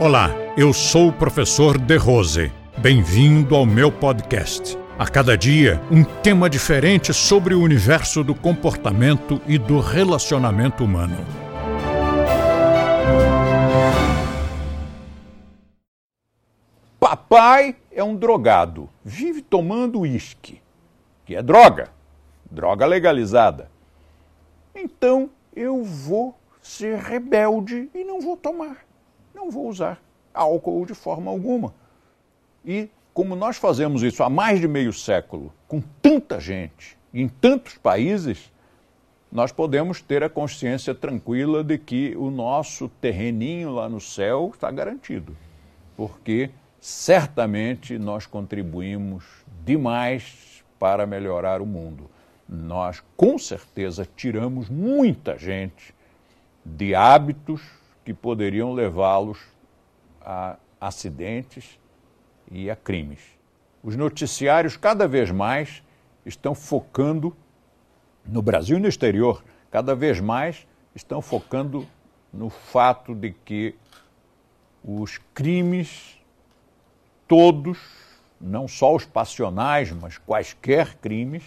Olá, eu sou o professor De Rose. Bem-vindo ao meu podcast. A cada dia, um tema diferente sobre o universo do comportamento e do relacionamento humano. Papai é um drogado, vive tomando uísque, que é droga, droga legalizada. Então eu vou ser rebelde e não vou tomar, não vou usar álcool de forma alguma. E como nós fazemos isso há mais de meio século, com tanta gente, em tantos países, nós podemos ter a consciência tranquila de que o nosso terreninho lá no céu está garantido. Porque certamente nós contribuímos demais para melhorar o mundo. Nós, com certeza, tiramos muita gente de hábitos que poderiam levá-los a acidentes e a crimes. Os noticiários, cada vez mais, estão focando, no Brasil e no exterior, cada vez mais estão focando no fato de que os crimes todos, não só os passionais, mas quaisquer crimes,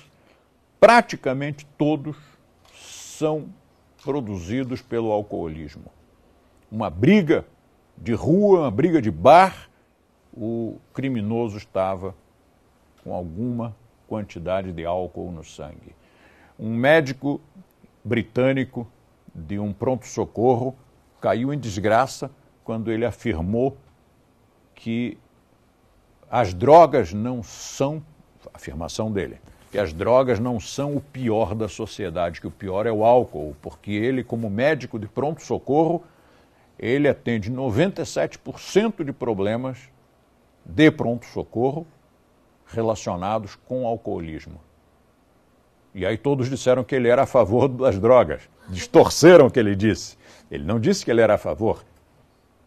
praticamente todos são produzidos pelo alcoolismo. Uma briga de rua, uma briga de bar, o criminoso estava com alguma quantidade de álcool no sangue. Um médico britânico de um pronto-socorro caiu em desgraça quando ele afirmou que as drogas não são, afirmação dele, que as drogas não são o pior da sociedade, que o pior é o álcool, porque ele, como médico de pronto-socorro, ele atende 97% de problemas de pronto-socorro relacionados com alcoolismo. E aí todos disseram que ele era a favor das drogas. Distorceram o que ele disse. Ele não disse que ele era a favor,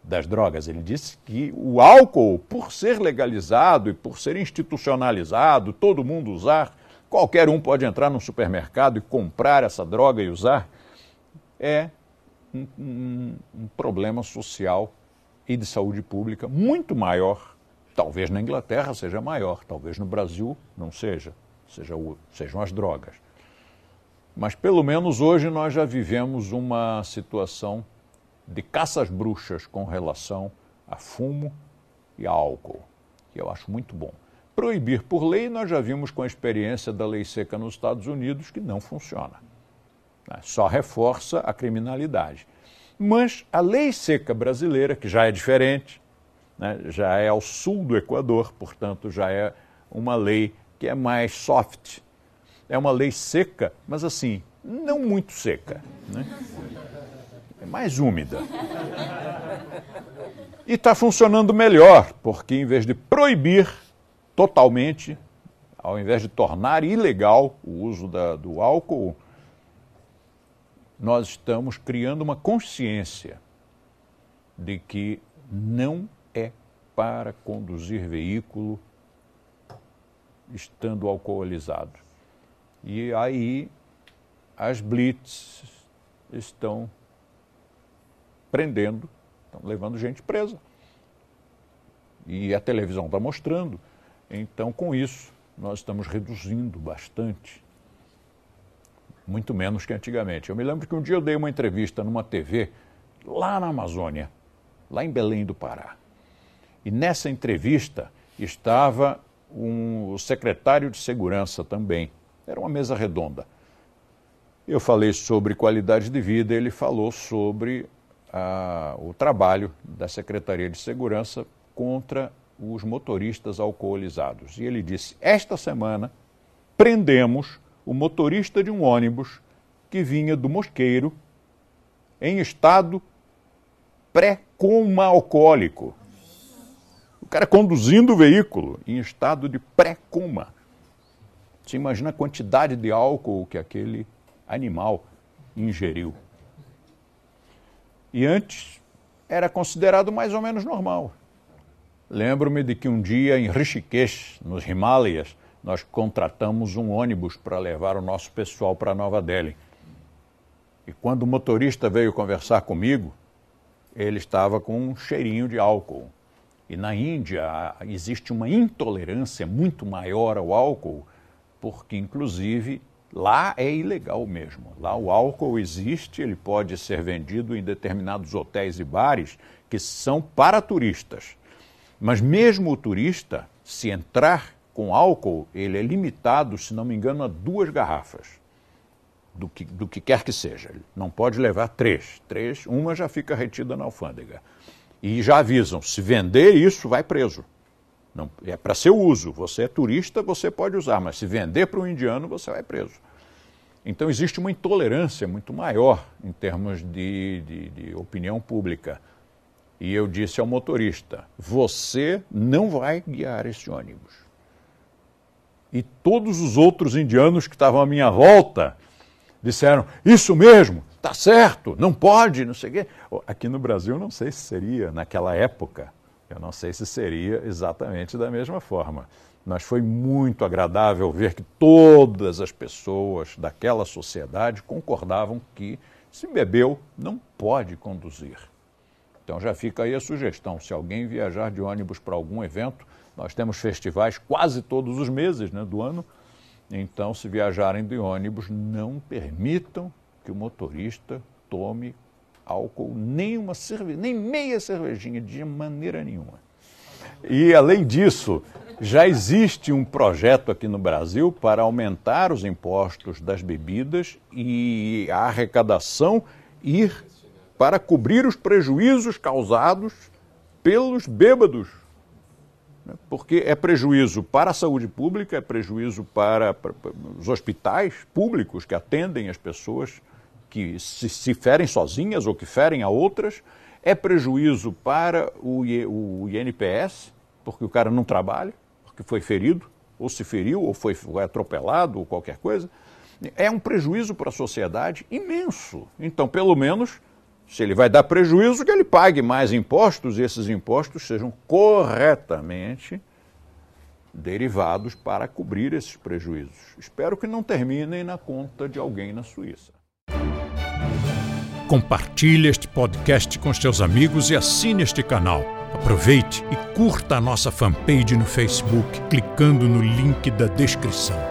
das drogas. Ele disse que o álcool, por ser legalizado e por ser institucionalizado, todo mundo usar, qualquer um pode entrar num supermercado e comprar essa droga e usar, é um, um, um problema social e de saúde pública muito maior. Talvez na Inglaterra seja maior, talvez no Brasil não seja, seja o, sejam as drogas. Mas pelo menos hoje nós já vivemos uma situação de caças bruxas com relação a fumo e a álcool, que eu acho muito bom. Proibir por lei, nós já vimos com a experiência da lei seca nos Estados Unidos que não funciona. Né? Só reforça a criminalidade. Mas a lei seca brasileira, que já é diferente, né? já é ao sul do Equador, portanto, já é uma lei que é mais soft. É uma lei seca, mas assim, não muito seca. Né? é mais úmida. E está funcionando melhor, porque em vez de proibir totalmente, ao invés de tornar ilegal o uso da, do álcool, nós estamos criando uma consciência de que não é para conduzir veículo estando alcoolizado. E aí as blitz estão prendendo, estão levando gente presa. E a televisão está mostrando. Então, com isso, nós estamos reduzindo bastante. Muito menos que antigamente. Eu me lembro que um dia eu dei uma entrevista numa TV lá na Amazônia, lá em Belém do Pará. E nessa entrevista estava um, secretário de segurança também. Era uma mesa redonda. Eu falei sobre qualidade de vida, ele falou sobre a, o trabalho da Secretaria de Segurança contra os motoristas alcoolizados. E ele disse: Esta semana prendemos o motorista de um ônibus que vinha do Mosqueiro em estado pré-coma alcoólico. O cara conduzindo o veículo em estado de pré-coma. Você imagina a quantidade de álcool que aquele animal ingeriu. E antes era considerado mais ou menos normal. Lembro-me de que um dia em Rishikesh, nos Himalayas, nós contratamos um ônibus para levar o nosso pessoal para Nova Delhi. E quando o motorista veio conversar comigo, ele estava com um cheirinho de álcool. E na Índia existe uma intolerância muito maior ao álcool, porque inclusive lá é ilegal mesmo. Lá o álcool existe, ele pode ser vendido em determinados hotéis e bares que são para turistas. Mas mesmo o turista, se entrar com álcool, ele é limitado, se não me engano, a duas garrafas do que, do que quer que seja. Ele não pode levar três. Três, uma já fica retida na alfândega. E já avisam, se vender isso, vai preso. Não, é para seu uso. Você é turista, você pode usar, mas se vender para um indiano, você vai preso. Então existe uma intolerância muito maior em termos de, de, de opinião pública. E eu disse ao motorista: você não vai guiar esse ônibus. E todos os outros indianos que estavam à minha volta disseram: Isso mesmo, tá certo, não pode, não sei o quê. Aqui no Brasil, não sei se seria, naquela época, eu não sei se seria exatamente da mesma forma. Mas foi muito agradável ver que todas as pessoas daquela sociedade concordavam que se bebeu, não pode conduzir. Então já fica aí a sugestão: se alguém viajar de ônibus para algum evento, nós temos festivais quase todos os meses né, do ano então, se viajarem de ônibus, não permitam que o motorista tome álcool, nem uma cerveja, nem meia cervejinha, de maneira nenhuma. E, além disso, já existe um projeto aqui no Brasil para aumentar os impostos das bebidas e a arrecadação ir para cobrir os prejuízos causados pelos bêbados? Porque é prejuízo para a saúde pública, é prejuízo para, para, para os hospitais públicos que atendem as pessoas que se, se, ferem sozinhas ou que ferem a outras, é prejuízo para o, o INPS, porque o cara não trabalha, porque foi ferido, ou se feriu, ou foi, foi atropelado, ou qualquer coisa. É um prejuízo para a sociedade imenso. Então, pelo menos, se ele vai dar prejuízo, que ele pague mais impostos e esses impostos sejam corretamente derivados para cobrir esses prejuízos. Espero que não terminem na conta de alguém na Suíça. Compartilhe este podcast com seus amigos e assine este canal. Aproveite e curta a nossa fanpage no Facebook clicando no link da descrição.